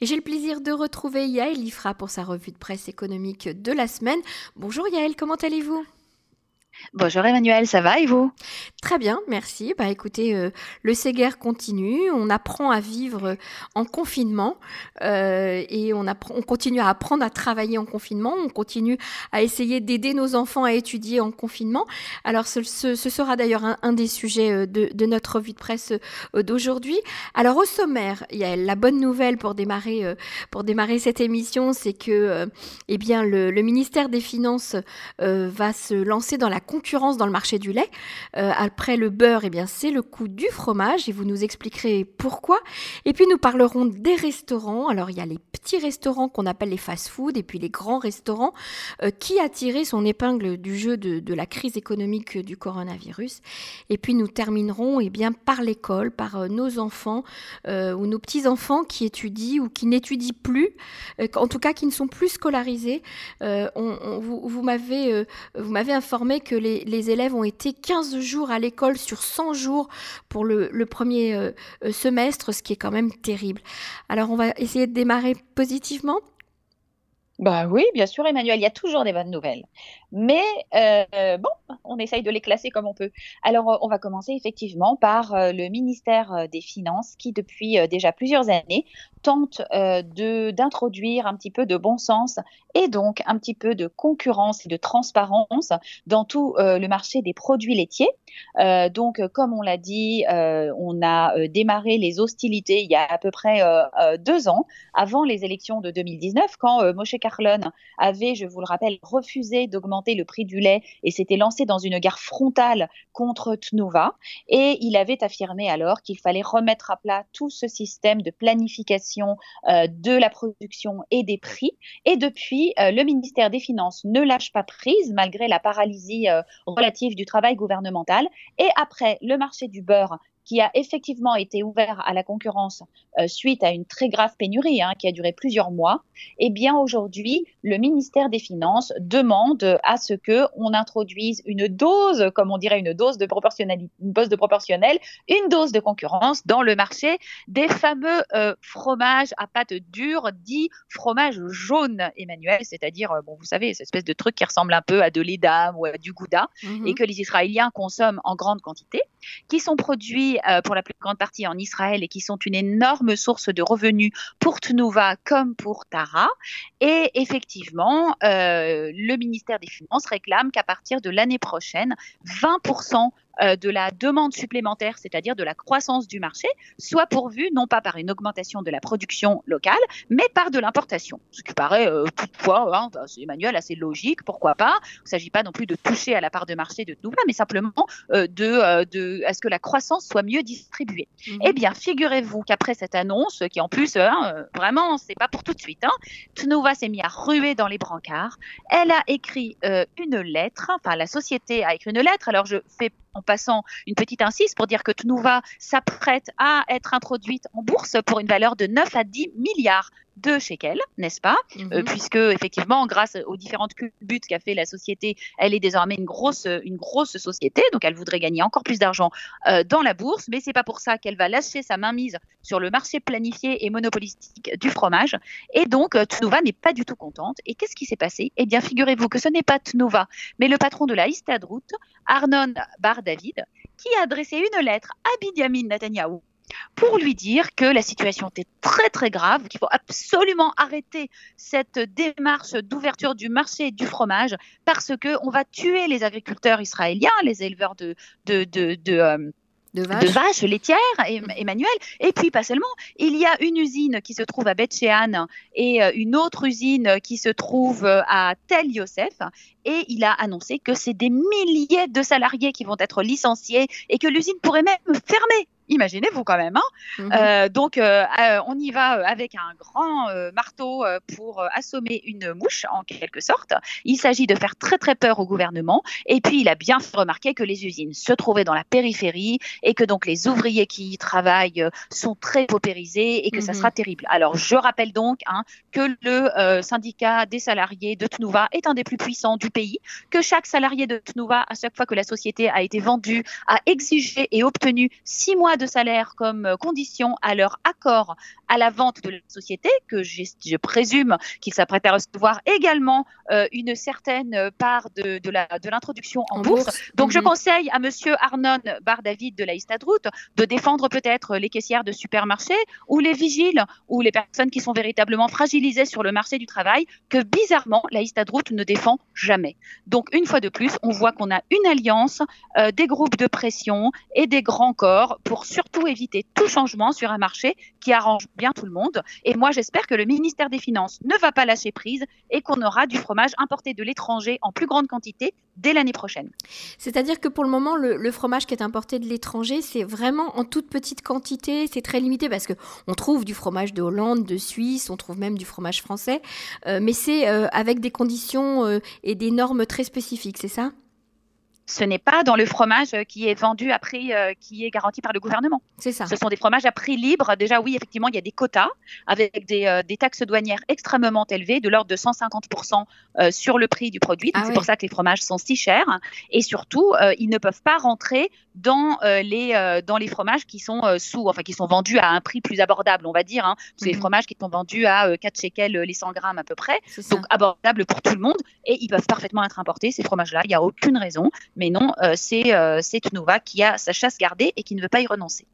Et j'ai le plaisir de retrouver Yael Ifra pour sa revue de presse économique de la semaine. Bonjour Yael, comment allez-vous? Bonjour Emmanuel, ça va et vous? Très bien, merci. Bah écoutez, euh, le Séguer continue, on apprend à vivre en confinement euh, et on, on continue à apprendre à travailler en confinement, on continue à essayer d'aider nos enfants à étudier en confinement. Alors ce, sera d'ailleurs un, des sujets euh, de, notre revue de presse d'aujourd'hui. Alors au sommaire, il y a la bonne nouvelle pour démarrer, pour démarrer cette émission, c'est que eh bien, le, ministère des Finances va se lancer dans la concurrence dans le marché du lait. Euh, après le beurre, eh bien, c'est le coût du fromage et vous nous expliquerez pourquoi. Et puis nous parlerons des restaurants. Alors il y a les petits restaurants qu'on appelle les fast-food et puis les grands restaurants. Euh, qui a tiré son épingle du jeu de, la crise économique du coronavirus? Et puis nous terminerons eh bien, par l'école, par euh, nos enfants ou nos petits-enfants qui étudient ou qui n'étudient plus, en tout cas qui ne sont plus scolarisés. On, vous, vous m'avez informé que les, élèves ont été 15 jours à l'école sur 100 jours pour le, premier euh, euh, semestre, ce qui est quand même terrible. Alors on va essayer de démarrer positivement. Bah oui, bien sûr, Emmanuel, il y a toujours des bonnes nouvelles. Mais euh, bon, on essaye de les classer comme on peut. Alors, on va commencer effectivement par le ministère des Finances qui, depuis déjà plusieurs années, tente de d'introduire un petit peu de bon sens et donc un petit peu de concurrence et de transparence dans tout le marché des produits laitiers. donc, comme on l'a dit, on a démarré les hostilités il y a à peu près deux ans, avant les élections de 2019, quand Moshe Carlon avait, je vous le rappelle, refusé d'augmenter le prix du lait et s'était lancé dans une guerre frontale contre Tnova. Et il avait affirmé alors qu'il fallait remettre à plat tout ce système de planification euh, de la production et des prix. Et depuis, euh, le ministère des Finances ne lâche pas prise malgré la paralysie euh, relative du travail gouvernemental. Et après le marché du beurre qui a effectivement été ouvert à la concurrence euh, suite à une très grave pénurie hein, qui a duré plusieurs mois, eh bien aujourd'hui, le ministère des Finances demande à ce que on introduise une dose, comme on dirait une dose de proportionnalité, une dose de proportionnel, une dose de concurrence dans le marché des fameux euh, fromages à pâte dure, dits fromage jaune, Emmanuel, c'est-à-dire, euh, bon, vous savez, cette espèce de truc qui ressemble un peu à de l'édam ou à du gouda, mhm. et que les Israéliens consomment en grande quantité, qui sont produits euh, pour la plus grande partie en Israël et qui sont une énorme source de revenus pour Tnuva comme pour Tara. Et effectivement, euh, le ministère des Finances réclame qu'à partir de l'année prochaine, 20% euh, de la demande supplémentaire, c'est-à-dire de la croissance du marché, soit pourvue non pas par une augmentation de la production locale, mais par de l'importation. Ce qui paraît euh, toutefois, hein, bah, c'est Emmanuel, assez logique, pourquoi pas. Il ne s'agit pas non plus de toucher à la part de marché de Nouveau, mais simplement euh, de, de à ce que la croissance soit mieux distribuée. Mhm. Eh bien, figurez-vous qu'après cette annonce, qui en plus, hein, vraiment, c'est pas pour tout de suite, hein, Tnova s'est mis à ruer dans les brancards. Elle a écrit une lettre, enfin la société a écrit une lettre. Alors je fais en passant une petite insiste pour dire que Tnuva s'apprête à être introduite en bourse pour une valeur de 9 à 10 milliards de shekels, n'est-ce pas? Euh, mhm. Puisque effectivement, grâce aux différentes buts qu'a fait la société, elle est désormais une grosse, une grosse société, donc elle voudrait gagner encore plus d'argent euh, dans la bourse, mais c'est pas pour ça qu'elle va lâcher sa mainmise sur le marché planifié et monopolistique du fromage. Et donc euh, Tnuva n'est pas du tout contente. Et qu'est-ce qui s'est passé? Eh bien, figurez-vous que ce n'est pas Tnuva, mais le patron de la Istadrout, Arnon Bar David, qui a adressé une lettre à Binyamin Netanyahu pour lui dire que la situation était très très grave, qu'il faut absolument arrêter cette démarche d'ouverture du marché du fromage parce que on va tuer les agriculteurs israéliens, les éleveurs de de de, de euh, de vaches. laitières, Emmanuel. Et puis pas seulement, il y a une usine qui se trouve à Beth Shean et euh, une autre usine qui se trouve euh, à Tel Yosef. Et il a annoncé que c'est des milliers de salariés qui vont être licenciés et que l'usine pourrait même fermer. Imaginez-vous quand même. Hein mhm. euh, donc, euh, euh, on y va avec un grand marteau pour assommer une mouche, en quelque sorte. Il s'agit de faire très très peur au gouvernement. Et puis, il a bien fait remarquer que les usines se trouvaient dans la périphérie et que donc les ouvriers qui y travaillent sont très paupérisés et que ça mhm. sera terrible. Alors, je rappelle donc hein, que le syndicat des salariés de Tnuva est un des plus puissants du pays, que chaque salarié de Tnuva, à chaque fois que la société a été vendue, a exigé et obtenu six mois de salaire comme condition à leur accord à la vente de la société, que je présume qu'ils s'apprêtent à recevoir également une certaine part de, de l'introduction en, bourse. Donc, je mhm. conseille à Monsieur Arnon Bar-David de la Istadroute de défendre peut-être les caissières de supermarché ou les vigiles ou les personnes qui sont véritablement fragilisées sur le marché du travail que bizarrement la Istadroute ne défend jamais. Donc, une fois de plus, on voit qu'on a une alliance euh, des groupes de pression et des grands corps pour surtout éviter tout changement sur un marché qui arrange bien tout le monde. Et moi, j'espère que le ministère des Finances ne va pas lâcher prise et qu'on aura du fromage importé de l'étranger en plus grande quantité dès l'année prochaine. C'est-à-dire que pour le moment, le, fromage qui est importé de l'étranger, c'est vraiment en toute petite quantité, c'est très limité parce que on trouve du fromage de Hollande, de Suisse, on trouve même du fromage français, euh, mais c'est euh, avec des conditions et des normes très spécifiques, c'est ça? Ce n'est pas dans le fromage qui est vendu à prix euh, qui est garanti par le gouvernement. C'est ça. Ce sont des fromages à prix libre. Déjà, oui, effectivement, il y a des quotas avec des, euh, taxes douanières extrêmement élevées, de l'ordre de 150% euh, sur le prix du produit. Ah c'est pour ça que les fromages sont si chers. Et surtout, ils ne peuvent pas rentrer dans les dans les fromages qui sont sous, enfin qui sont vendus à un prix plus abordable, on va dire. Hein. C'est les mhm. fromages qui sont vendus à 4 shekels les 100 grammes à peu près, donc abordable pour tout le monde. Et ils peuvent parfaitement être importés ces fromages-là. Il n'y a aucune raison. Mais non, euh, c'est euh, Tnouva qui a sa chasse gardée et qui ne veut pas y renoncer.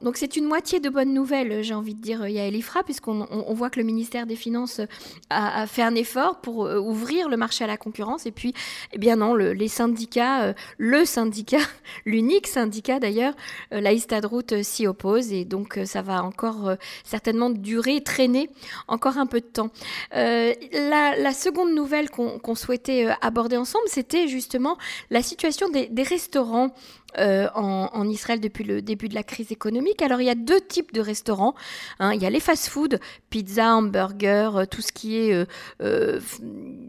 Donc c'est une moitié de bonnes nouvelles, j'ai envie de dire, Yael Ifra, puisqu'on on, voit que le ministère des Finances a, fait un effort pour euh, ouvrir le marché à la concurrence. Et puis, eh bien non, les syndicats, euh, le syndicat, l'unique syndicat d'ailleurs, euh, la Istadroute s'y oppose. Et donc ça va encore certainement durer, traîner encore un peu de temps. La, seconde nouvelle qu'on souhaitait aborder ensemble, c'était justement la situation des restaurants euh, en, Israël depuis le début de la crise économique. Alors il y a deux types de restaurants. Hein. Il y a les fast-food, pizza, hamburger, euh, tout ce qui est euh,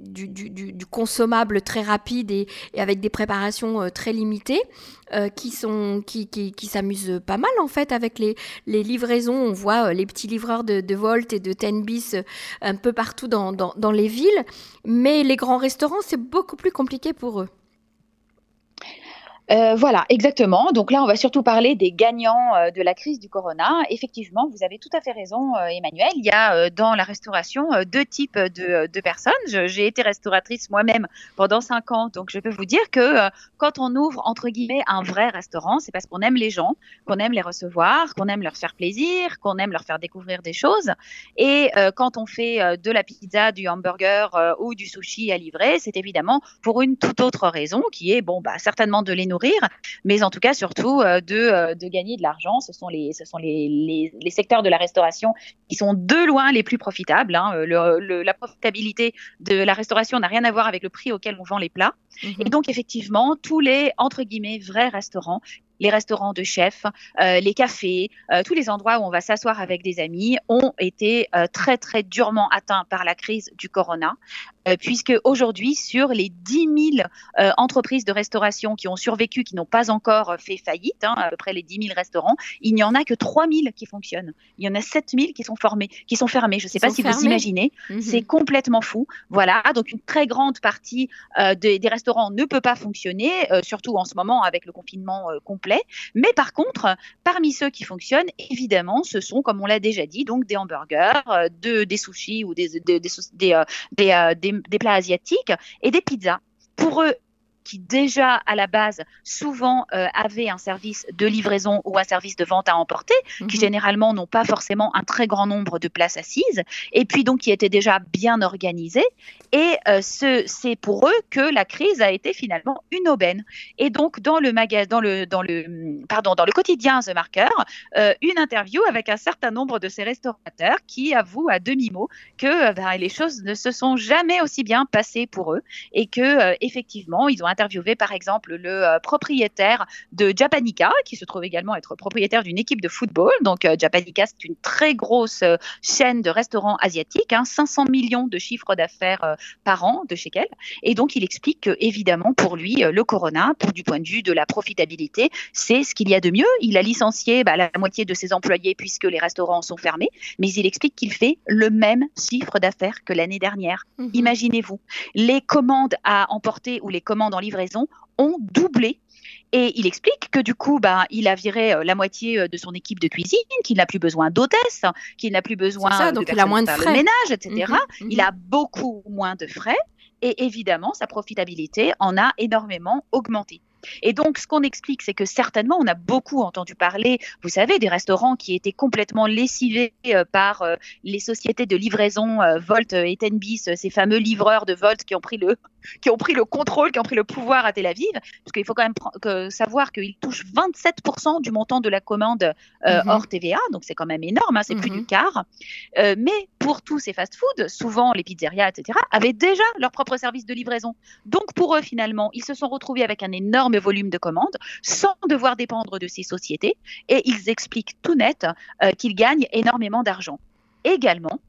du, consommable très rapide et, avec des préparations très limitées. qui sont qui, qui, s'amusent pas mal en fait avec les, livraisons. On voit les petits livreurs de, de Volt et de Tenbis un peu partout dans les villes. Mais les grands restaurants, c'est beaucoup plus compliqué pour eux. Euh, voilà, exactement. Donc là, on va surtout parler des gagnants euh, de la crise du corona. Effectivement, vous avez tout à fait raison, euh, Emmanuel. Il y a dans la restauration deux types de, personnes. J'ai été restauratrice moi-même pendant cinq ans, donc je peux vous dire que quand on ouvre entre guillemets un vrai restaurant, c'est parce qu'on aime les gens, qu'on aime les recevoir, qu'on aime leur faire plaisir, qu'on aime leur faire découvrir des choses. Et quand on fait de la pizza, du hamburger ou du sushi à livrer, c'est évidemment pour une toute autre raison, qui est bon, bah certainement de mais en tout cas surtout euh, de, euh, de gagner de l'argent. Ce sont, les, ce sont les, les, secteurs de la restauration qui sont de loin les plus profitables. Hein. Le, la profitabilité de la restauration n'a rien à voir avec le prix auquel on vend les plats. Mhm. Et donc effectivement, tous les entre guillemets vrais restaurants les restaurants de chefs, euh, les cafés, tous les endroits où on va s'asseoir avec des amis ont été très très durement atteints par la crise du corona. Euh, puisque aujourd'hui, sur les 10 000 euh, entreprises de restauration qui ont survécu, qui n'ont pas encore euh, fait faillite, hein, à peu près les 10 000 restaurants, il n'y en a que 3 000 qui fonctionnent. Il y en a 7 000 qui sont formés, qui sont fermés. Je ne sais pas si vous imaginez. Mhm. C'est complètement fou. Voilà. Donc, une très grande partie des, restaurants ne peut pas fonctionner, surtout en ce moment avec le confinement complet. Mais par contre, parmi ceux qui fonctionnent, évidemment, ce sont, comme on l'a déjà dit, donc des hamburgers, de, des sushis ou des, des, des, des des plats asiatiques et des pizzas. Pour eux, qui déjà à la base souvent euh, avaient un service de livraison ou un service de vente à emporter, qui mhm. généralement n'ont pas forcément un très grand nombre de places assises, et puis donc qui étaient déjà bien organisés. Et euh, c'est pour eux que la crise a été finalement une aubaine. Et donc dans le magasin, dans le dans le pardon, dans le quotidien The Marker, euh, une interview avec un certain nombre de ces restaurateurs qui avouent à demi mot que ben, les choses ne se sont jamais aussi bien passées pour eux et que effectivement ils ont interviewé par exemple le euh, propriétaire de Japanica, qui se trouve également être propriétaire d'une équipe de football. Donc euh, Japanica, c'est une très grosse euh, chaîne de restaurants asiatiques, 500 hein, millions de chiffres d'affaires par an de shekels. Et donc il explique que évidemment pour lui, le Corona, pour du point de vue de la profitabilité, c'est ce qu'il y a de mieux. Il a licencié bah, la moitié de ses employés puisque les restaurants sont fermés, mais il explique qu'il fait le même chiffre d'affaires que l'année dernière. Mhm. Imaginez-vous, les commandes à emporter ou les commandes en livraison ont doublé Et il explique que du coup, bah, il a viré euh, la moitié euh, de son équipe de cuisine, qu'il n'a plus besoin d'hôtesse, qu'il n'a plus besoin ça, de donc il a moins de faire le frais. ménage, etc. Mhm, Il a beaucoup moins de frais et évidemment, sa profitabilité en a énormément augmenté. Et donc, ce qu'on explique, c'est que certainement, on a beaucoup entendu parler, vous savez, des restaurants qui étaient complètement lessivés euh, par les sociétés de livraison Volt et Tenbis, ces fameux livreurs de Volt qui ont pris le, qui ont pris le contrôle, qui ont pris le pouvoir à Tel Aviv, parce qu'il faut quand même que, savoir qu'ils touchent 27% du montant de la commande euh, Mhm. hors TVA, donc c'est quand même énorme, hein, c'est plus Mhm. du quart. Euh, mais pour tous ces fast-foods, souvent les pizzerias, etc., avaient déjà leur propre service de livraison. Donc pour eux, finalement, ils se sont retrouvés avec un énorme volume de commandes sans devoir dépendre de ces sociétés et ils expliquent tout net euh, qu'ils gagnent énormément d'argent. Également,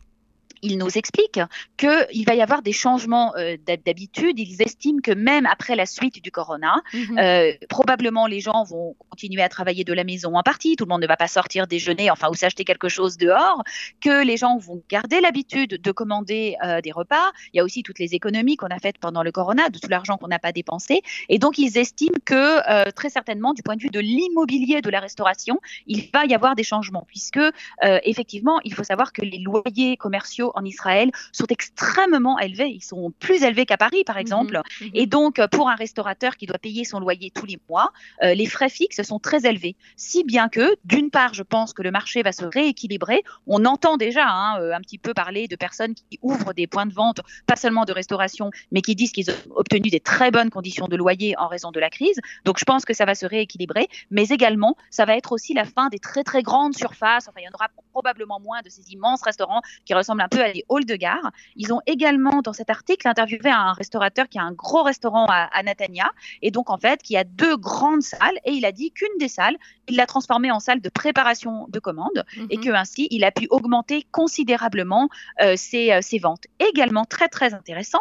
ils nous expliquent qu'il va y avoir des changements euh, d'hab- d'habitude. Ils estiment que même après la suite du corona, mhm. euh, probablement les gens vont continuer à travailler de la maison en partie, tout le monde ne va pas sortir déjeuner, enfin, ou s'acheter quelque chose dehors, que les gens vont garder l'habitude de commander euh, des repas. Il y a aussi toutes les économies qu'on a faites pendant le corona, de tout l'argent qu'on n'a pas dépensé. Et donc, ils estiment que très certainement, du point de vue de l'immobilier de la restauration, il va y avoir des changements, puisque effectivement, il faut savoir que les loyers commerciaux en Israël sont extrêmement élevés. Ils sont plus élevés qu'à Paris, par exemple. Mhm, mhm. Et donc, euh, pour un restaurateur qui doit payer son loyer tous les mois, euh, les frais fixes sont très élevés. Si bien que, d'une part, je pense que le marché va se rééquilibrer. On entend déjà hein, euh, un petit peu parler de personnes qui ouvrent des points de vente, pas seulement de restauration, mais qui disent qu'ils ont obtenu des très bonnes conditions de loyer en raison de la crise. Donc, je pense que ça va se rééquilibrer. Mais également, ça va être aussi la fin des très, très grandes surfaces. Enfin, il y en aura probablement moins de ces immenses restaurants qui ressemblent un peu à des halls de gare. Ils ont également, dans cet article, interviewé un restaurateur qui a un gros restaurant à, à Natania, et donc en fait, qui a deux grandes salles, et il a dit qu'une des salles, il l'a transformée en salle de préparation de commandes, et Mhm. que ainsi, il a pu augmenter considérablement euh, ses, euh, ses ventes. Également, très très intéressant,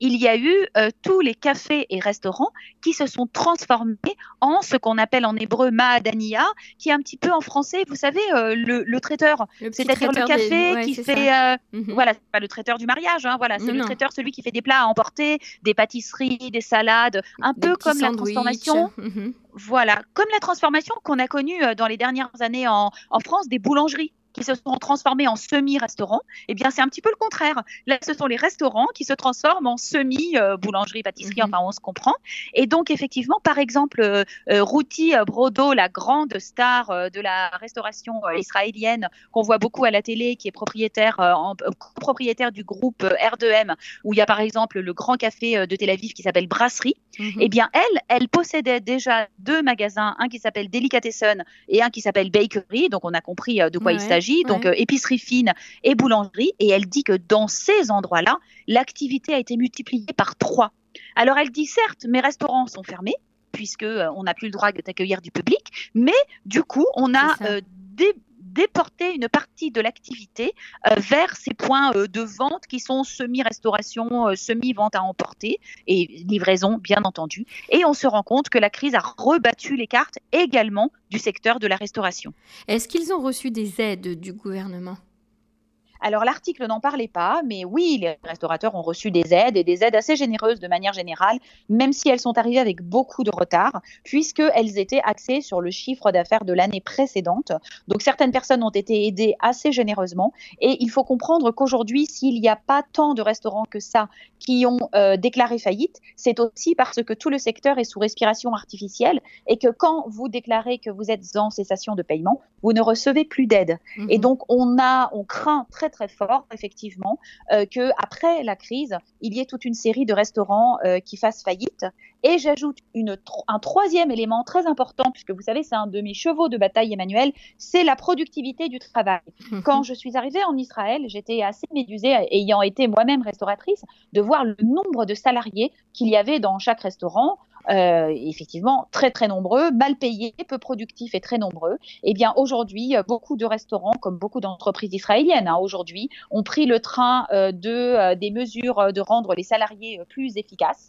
il y a eu euh, tous les cafés et restaurants qui se sont transformés en ce qu'on appelle en hébreu Maadania, qui est un petit peu en français, vous savez, euh, le, le traiteur, c'est-à-dire le des- café ouais, qui fait euh, Mhm. voilà, c'est pas le traiteur du mariage, hein, voilà, c'est le traiteur, celui qui fait des plats à emporter, des pâtisseries, des salades, un Des peu comme la transformation, Mhm. voilà, comme la transformation qu'on a connue dans les dernières années en, en France des boulangeries qui se sont transformées en semi-restaurants, eh bien c'est un petit peu le contraire. Là, ce sont les restaurants qui se transforment en semi-boulangerie, pâtisserie, Mhm. enfin on se comprend. Et donc effectivement, par exemple, euh, euh, Ruti euh, Brodo, la grande star euh, de la restauration israélienne qu'on voit beaucoup à la télé, qui est propriétaire, en- propriétaire du groupe euh, R2M, où il y a par exemple le grand café de Tel Aviv qui s'appelle Brasserie. Mhm. Eh bien, elle, elle possédait déjà deux magasins, un qui s'appelle Delicatessen et un qui s'appelle Bakery. Donc, on a compris de quoi il Ouais, s'agit. Donc, ouais. euh, épicerie fine et boulangerie. Et elle dit que dans ces endroits-là, l'activité a été multipliée par trois. Alors, elle dit certes, mes restaurants sont fermés puisque euh, on n'a plus le droit d'accueillir du public, mais du coup, on a C'est ça. dé- déporté une partie de l'activité euh, vers ces points euh, de vente qui sont semi-restauration, euh, semi-vente à emporter et livraison, bien entendu. Et on se rend compte que la crise a rebattu les cartes également du secteur de la restauration. Est-ce qu'ils ont reçu des aides du gouvernement? Alors l'article n'en parlait pas, mais oui, les restaurateurs ont reçu des aides et des aides assez généreuses de manière générale, même si elles sont arrivées avec beaucoup de retard, puisqu'elles étaient axées sur le chiffre d'affaires de l'année précédente. Donc certaines personnes ont été aidées assez généreusement, et il faut comprendre qu'aujourd'hui, s'il n'y a pas tant de restaurants que ça qui ont euh, déclaré faillite, c'est aussi parce que tout le secteur est sous respiration artificielle et que quand vous déclarez que vous êtes en cessation de paiement, vous ne recevez plus d'aide. Et Mhm. donc, on a, on craint très très fort, effectivement, euh, que après la crise, il y ait toute une série de restaurants euh, qui fassent faillite. Et j'ajoute un troisième élément très important, puisque vous savez, c'est un de mes chevaux de bataille, Emmanuel, c'est la productivité du travail. Quand je suis arrivée en Israël, j'étais assez médusée, ayant été moi-même restauratrice, de voir le nombre de salariés qu'il y avait dans chaque restaurant. Euh, effectivement, très très nombreux, mal payés, peu productifs et très nombreux. Eh bien, aujourd'hui, euh, beaucoup de restaurants, comme beaucoup d'entreprises israéliennes, hein, aujourd'hui, ont pris le train euh, de, des mesures de rendre les salariés plus efficaces.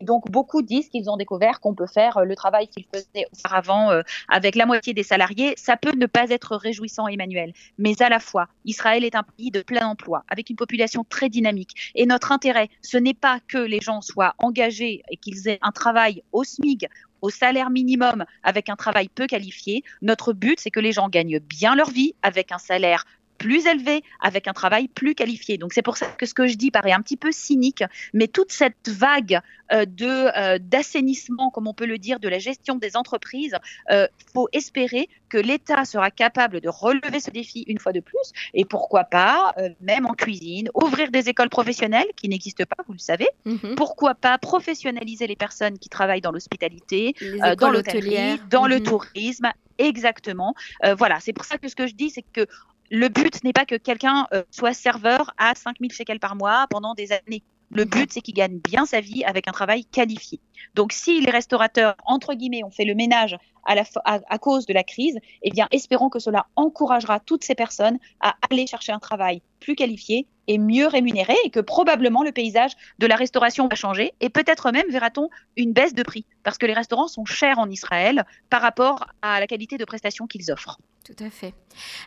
Donc, beaucoup disent qu'ils ont découvert qu'on peut faire le travail qu'ils faisaient auparavant avec la moitié des salariés. Ça peut ne pas être réjouissant, Emmanuel, mais à la fois, Israël est un pays de plein emploi, avec une population très dynamique. Et notre intérêt, ce n'est pas que les gens soient engagés et qu'ils aient un travail au SMIG au salaire minimum avec un travail peu qualifié. Notre but, c'est que les gens gagnent bien leur vie avec un salaire plus élevé, avec un travail plus qualifié. Donc c'est pour ça que ce que je dis paraît un petit peu cynique, mais toute cette vague euh, de euh, d'assainissement, comme on peut le dire, de la gestion des entreprises, euh, faut espérer que l'État sera capable de relever ce défi une fois de plus, et pourquoi pas, euh, même en cuisine, ouvrir des écoles professionnelles qui n'existent pas, vous le savez. Mhm. Pourquoi pas professionnaliser les personnes qui travaillent dans l'hospitalité, dans l'hôtellerie, dans le mhm. tourisme. Exactement. voilà, c'est pour ça que ce que je dis, c'est que le but n'est pas que quelqu'un euh, soit serveur à 5000 shekels par mois pendant des années. Le but, c'est qu'il gagne bien sa vie avec un travail qualifié. Donc, si les restaurateurs, entre guillemets, ont fait le ménage à, à, cause de la crise, eh bien, espérons que cela encouragera toutes ces personnes à aller chercher un travail plus qualifié et mieux rémunéré et que probablement le paysage de la restauration va changer et peut-être même verra-t-on une baisse de prix parce que les restaurants sont chers en Israël par rapport à la qualité de prestations qu'ils offrent. Tout à fait.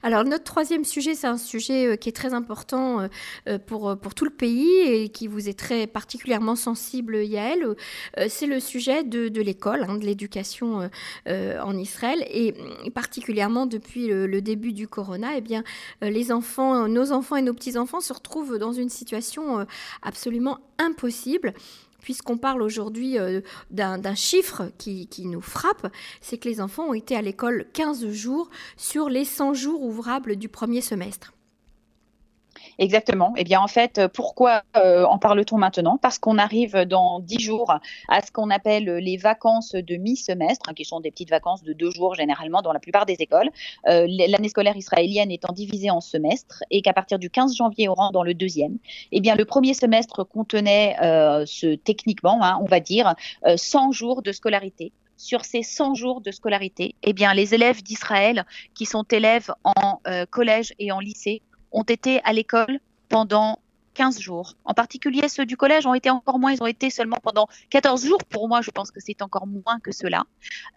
Alors notre troisième sujet, c'est un sujet euh, qui est très important euh, euh, pour, tout le pays et qui vous est très particulièrement sensible, Yael. C'est le sujet de, l'école, hein, de l'éducation en Israël et, particulièrement depuis le, début du corona, eh bien nos enfants et nos petits enfants se retrouvent dans une situation absolument impossible puisqu'on parle aujourd'hui euh, d'un chiffre qui, nous frappe, c'est que les enfants ont été à l'école 15 jours sur les 100 jours ouvrables du premier semestre. Exactement. Eh bien, en fait, euh, pourquoi euh, en parle-t-on maintenant? Parce qu'on arrive dans dix jours à ce qu'on appelle les vacances de mi-semestre, hein, qui sont des petites vacances de deux jours généralement dans la plupart des écoles. Euh, l'année scolaire israélienne étant divisée en semestres et qu'à partir du 15 janvier, on rentre dans le deuxième. Eh bien, le premier semestre contenait ce, techniquement, hein, on va dire, 100 jours de scolarité sur ces 100 jours de scolarité, eh bien, les élèves d'Israël qui sont élèves en collège et en lycée ont été à l'école pendant 15 jours. En particulier, ceux du collège ont été encore moins, ils ont été seulement pendant 14 jours. Pour moi, je pense que c'est encore moins que cela.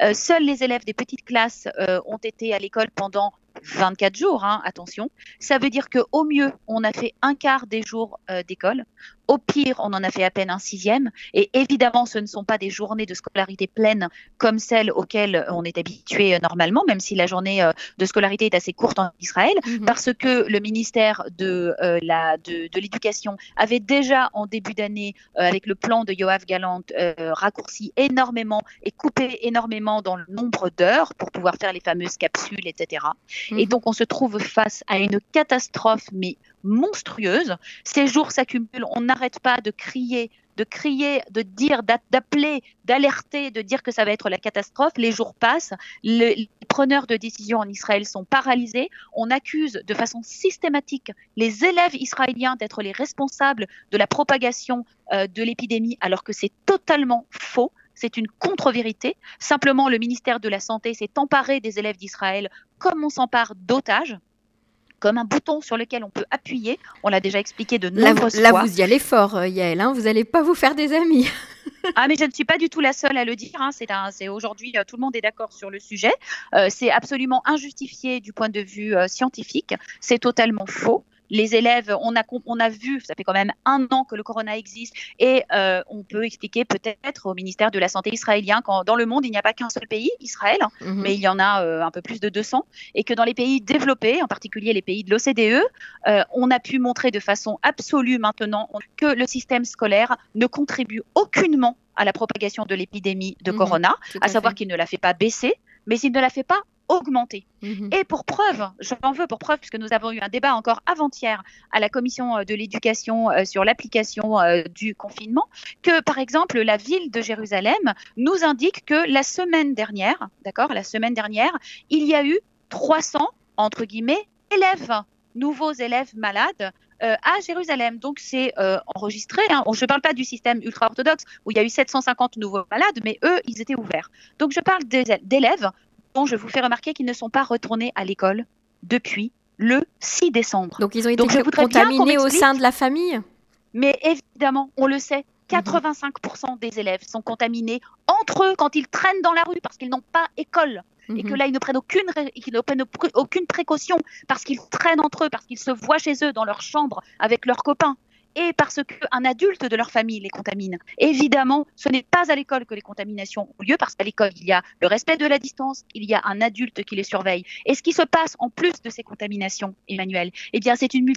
Euh, seuls les élèves des petites classes euh, ont été à l'école pendant 24 jours, hein, attention. Ça veut dire qu'au mieux, on a fait un quart des jours euh, d'école. Au pire, on en a fait à peine un sixième. Et évidemment, ce ne sont pas des journées de scolarité pleines comme celles auxquelles on est habitué euh, normalement, même si la journée euh, de scolarité est assez courte en Israël, mhm. parce que le ministère de la de, l'éducation avait déjà en début d'année, avec le plan de Yoav Galant, raccourci énormément et coupé énormément dans le nombre d'heures pour pouvoir faire les fameuses capsules, etc. Et mhm. donc, on se trouve face à une catastrophe, mais monstrueuse. Ces jours s'accumulent, on n'arrête pas de crier, de crier, de dire, d'appeler, d'alerter, de dire que ça va être la catastrophe. Les jours passent, les preneurs de décision en Israël sont paralysés. On accuse de façon systématique les élèves israéliens d'être les responsables de la propagation euh, de l'épidémie, alors que c'est totalement faux c'est une contre-vérité. Simplement, le ministère de la Santé s'est emparé des élèves d'Israël comme on s'empare d'otages comme un bouton sur lequel on peut appuyer. On l'a déjà expliqué de nombreuses fois. Là, vous y allez fort, euh, Yael. Hein vous n'allez pas vous faire des amis. ah, mais je ne suis pas du tout la seule à le dire. Hein. C'est aujourd'hui, euh, tout le monde est d'accord sur le sujet. Euh, c'est absolument injustifié du point de vue scientifique. C'est totalement faux les élèves, on a, on a vu, ça fait quand même un an que le corona existe, et euh, on peut expliquer peut-être au ministère de la Santé israélien qu'en dans le monde, il n'y a pas qu'un seul pays, Israël, mhm. mais il y en a euh, un peu plus de 200, et que dans les pays développés, en particulier les pays de l'OCDE, euh, on a pu montrer de façon absolue maintenant que le système scolaire ne contribue aucunement à la propagation de l'épidémie de mhm. corona, à, savoir qu'il ne la fait pas baisser, mais il ne la fait pas augmenter. Mhm. Et pour preuve, j'en veux pour preuve, puisque nous avons eu un débat encore avant-hier à la commission euh, de l'éducation euh, sur l'application euh, du confinement, que par exemple la ville de Jérusalem nous indique que la semaine dernière, d'accord, la semaine dernière, il y a eu 300 entre guillemets élèves, nouveaux élèves malades à Jérusalem. Donc c'est enregistré. Hein. Je ne parle pas du système ultra-orthodoxe où il y a eu 750 nouveaux malades, mais eux, ils étaient ouverts. Donc je parle d'élèves je vous fais remarquer qu'ils ne sont pas retournés à l'école depuis le 6 décembre. Donc ils ont été contaminés au sein de la famille? Mais évidemment, on le sait. 85% des élèves sont contaminés entre eux quand ils traînent dans la rue parce qu'ils n'ont pas école. Et que mhm. là, ils ne prennent aucune, ils ne prennent aucune précaution parce qu'ils traînent entre eux, parce qu'ils se voient chez eux dans leur chambre avec leurs copains et parce qu'un adulte de leur famille les contamine. Évidemment, ce n'est pas à l'école que les contaminations ont lieu, parce qu'à l'école, il y a le respect de la distance, il y a un adulte qui les surveille. Et ce qui se passe en plus de ces contaminations, Emmanuel, eh bien, c'est une,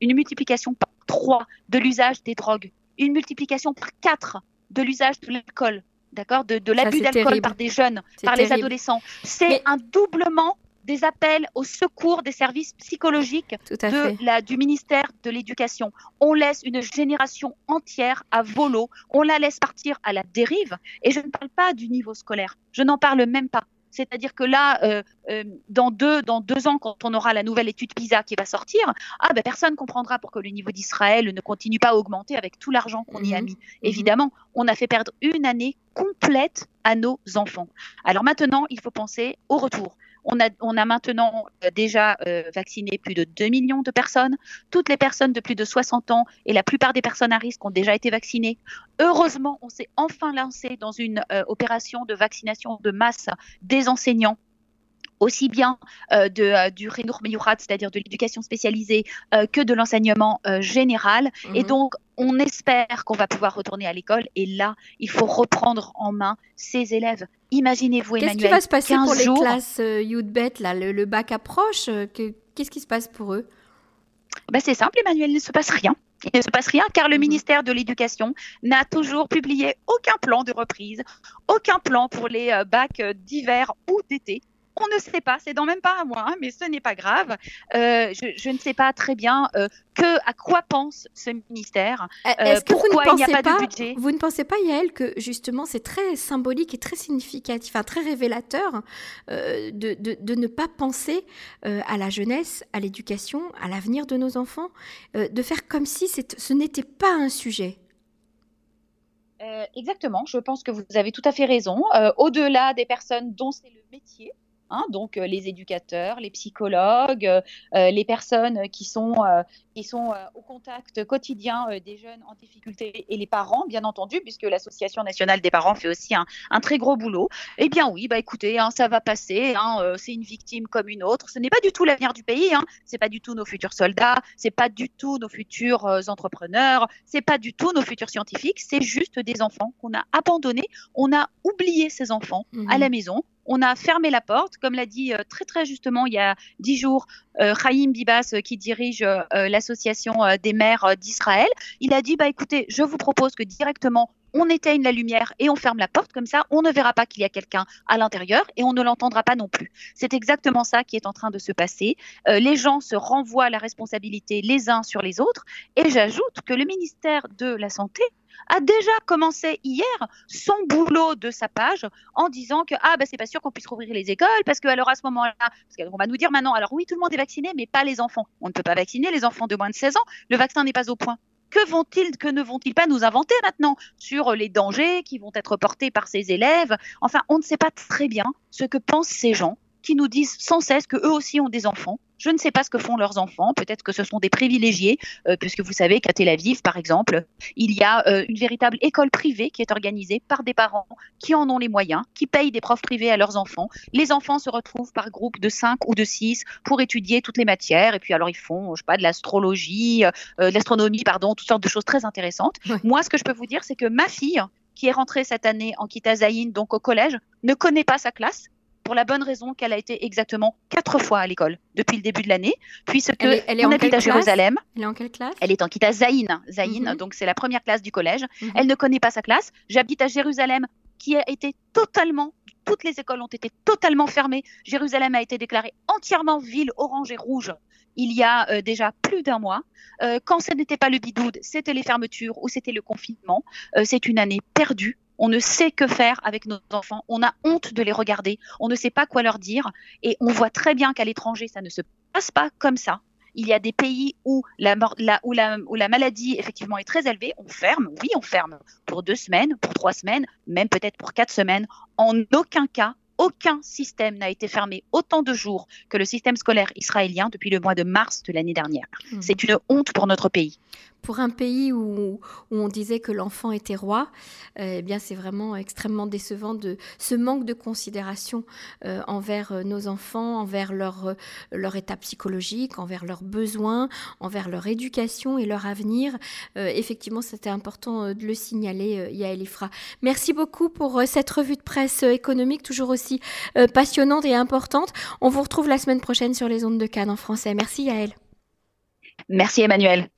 une multiplication par trois de l'usage des drogues une multiplication par quatre de l'usage de l'alcool, d'accord, de, l'abus d'alcool par des jeunes, par les adolescents. C'est un doublement des appels au secours des services psychologiques de la, du ministère de l'Éducation. On laisse une génération entière à volo, on la laisse partir à la dérive, et je ne parle pas du niveau scolaire, je n'en parle même pas. C'est-à-dire que là, euh, euh, dans, deux, dans deux ans, quand on aura la nouvelle étude PISA qui va sortir, ah ben, personne ne comprendra pourquoi le niveau d'Israël ne continue pas à augmenter avec tout l'argent qu'on y a mhm. mis. Mhm. Évidemment, on a fait perdre une année complète à nos enfants. Alors maintenant, il faut penser au retour. On a, maintenant euh, déjà euh, vacciné plus de 2 millions de personnes. Toutes les personnes de plus de 60 ans et la plupart des personnes à risque ont déjà été vaccinées. Heureusement, on s'est enfin lancé dans une euh, opération de vaccination de masse des enseignants aussi bien de, du Renour Meyourat, c'est-à-dire de l'éducation spécialisée, que de l'enseignement général. Et mhm. donc, on espère qu'on va pouvoir retourner à l'école. Et là, il faut reprendre en main ces élèves. Imaginez-vous, Emmanuel. Qu'est-ce qui va se passer pour les classes euh, Youthbet là le, bac approche. Euh, qu'est-ce qui se passe pour eux? Bah, C'est simple, Emmanuel, il ne se passe rien. Il ne se passe rien car le mhm. ministère de l'Éducation n'a toujours publié aucun plan de reprise, aucun plan pour les euh, bacs d'hiver ou d'été. On ne sait pas, c'est dans même pas à moi, hein, mais ce n'est pas grave. Euh, je, ne sais pas très bien euh, que à quoi pense ce ministère. Euh, est-ce que pourquoi vous ne il n'y a pas, de budget? Vous ne pensez pas, Yael, que justement c'est très symbolique et très significatif, enfin très révélateur de, de, ne pas penser à la jeunesse, à l'éducation, à l'avenir de nos enfants, de faire comme si ce n'était pas un sujet? Exactement, je pense que vous avez tout à fait raison. Au-delà des personnes dont c'est le métier, Hein, donc euh, les éducateurs, les psychologues, euh, euh, les personnes qui sont, qui sont au contact quotidien des jeunes en difficulté et les parents, bien entendu, puisque l'Association nationale des parents fait aussi un, un, très gros boulot. Eh bien oui, bah écoutez, hein, ça va passer, hein, c'est une victime comme une autre. Ce n'est pas du tout l'avenir du pays, c'est pas du tout nos futurs soldats, c'est pas du tout nos futurs entrepreneurs, c'est pas du tout nos futurs scientifiques, c'est juste des enfants qu'on a abandonnés, on a oublié ces enfants à mmh la maison, on a fermé la porte, comme l'a dit euh, très très justement il y a dix jours euh, Bibas euh, qui dirige l'association des maires d'Israël. Il a dit bah écoutez, je vous propose que directement on éteigne la lumière et on ferme la porte, comme ça on ne verra pas qu'il y a quelqu'un à l'intérieur et on ne l'entendra pas non plus. C'est exactement ça qui est en train de se passer. les gens se renvoient la responsabilité les uns sur les autres et j'ajoute que le ministère de la Santé a déjà commencé hier son boulot de sa page en disant que ah bah c'est pas sûr qu'on puisse rouvrir les écoles parce que alors à ce moment-là parce qu'on va nous dire maintenant alors oui tout le monde est vacciné mais pas les enfants. On ne peut pas vacciner les enfants de moins de 16 ans. Le vaccin n'est pas au point. Que vont-ils, que ne vont-ils pas nous inventer maintenant sur les dangers qui vont être portés par ces élèves? Enfin, on ne sait pas très bien ce que pensent ces gens qui nous disent sans cesse que eux aussi ont des enfants je ne sais pas ce que font leurs enfants. Peut-être que ce sont des privilégiés, euh, puisque vous savez qu'à Tel Aviv, par exemple, il y a euh, une véritable école privée qui est organisée par des parents qui en ont les moyens, qui payent des profs privés à leurs enfants. Les enfants se retrouvent par groupe de 5 ou de 6 pour étudier toutes les matières. Et puis alors ils font, je sais pas, de l'astrologie, euh, de l'astronomie, pardon, toutes sortes de choses très intéressantes. Moi, ce que je peux vous dire, c'est que ma fille, qui est rentrée cette année en Kitazaïn, donc au collège, ne connaît pas sa classe pour la bonne raison qu'elle a été exactement quatre fois à l'école depuis le début de l'année, puisque elle est, elle est on habite à Jérusalem. Elle est en quelle classe Elle est en Kita Zaïn, Zaïn mhm. donc c'est la première classe du collège. Mhm. Elle ne connaît pas sa classe. J'habite à Jérusalem, qui a été totalement toutes les écoles ont été totalement fermées. Jérusalem a été déclarée entièrement ville orange et rouge il y a euh, déjà plus d'un mois. Euh, quand ce n'était pas le bidoude, c'était les fermetures ou c'était le confinement. Euh, c'est une année perdue on ne sait que faire avec nos enfants, on a honte de les regarder, on ne sait pas quoi leur dire, et on voit très bien qu'à l'étranger, ça ne se passe pas comme ça. Il y a des pays où la, maladie effectivement est très élevée, on ferme, oui, on ferme. Pour deux semaines, pour trois semaines, même peut-être pour quatre semaines. En aucun cas, aucun système n'a été fermé autant de jours que le système scolaire israélien depuis le mois de mars de l'année dernière. Mmh. C'est une honte pour notre pays pour un pays où, on disait que l'enfant était roi, euh, eh bien c'est vraiment extrêmement décevant de ce manque de considération euh, envers euh, nos enfants, envers leur, leur état psychologique, envers leurs besoins, envers leur éducation et leur avenir. effectivement, c'était important de le signaler, Yael Ifra. Merci beaucoup pour cette revue de presse économique, toujours aussi passionnante et importante. On vous retrouve la semaine prochaine sur les ondes de Cannes en français. Merci Yael. Merci Emmanuel.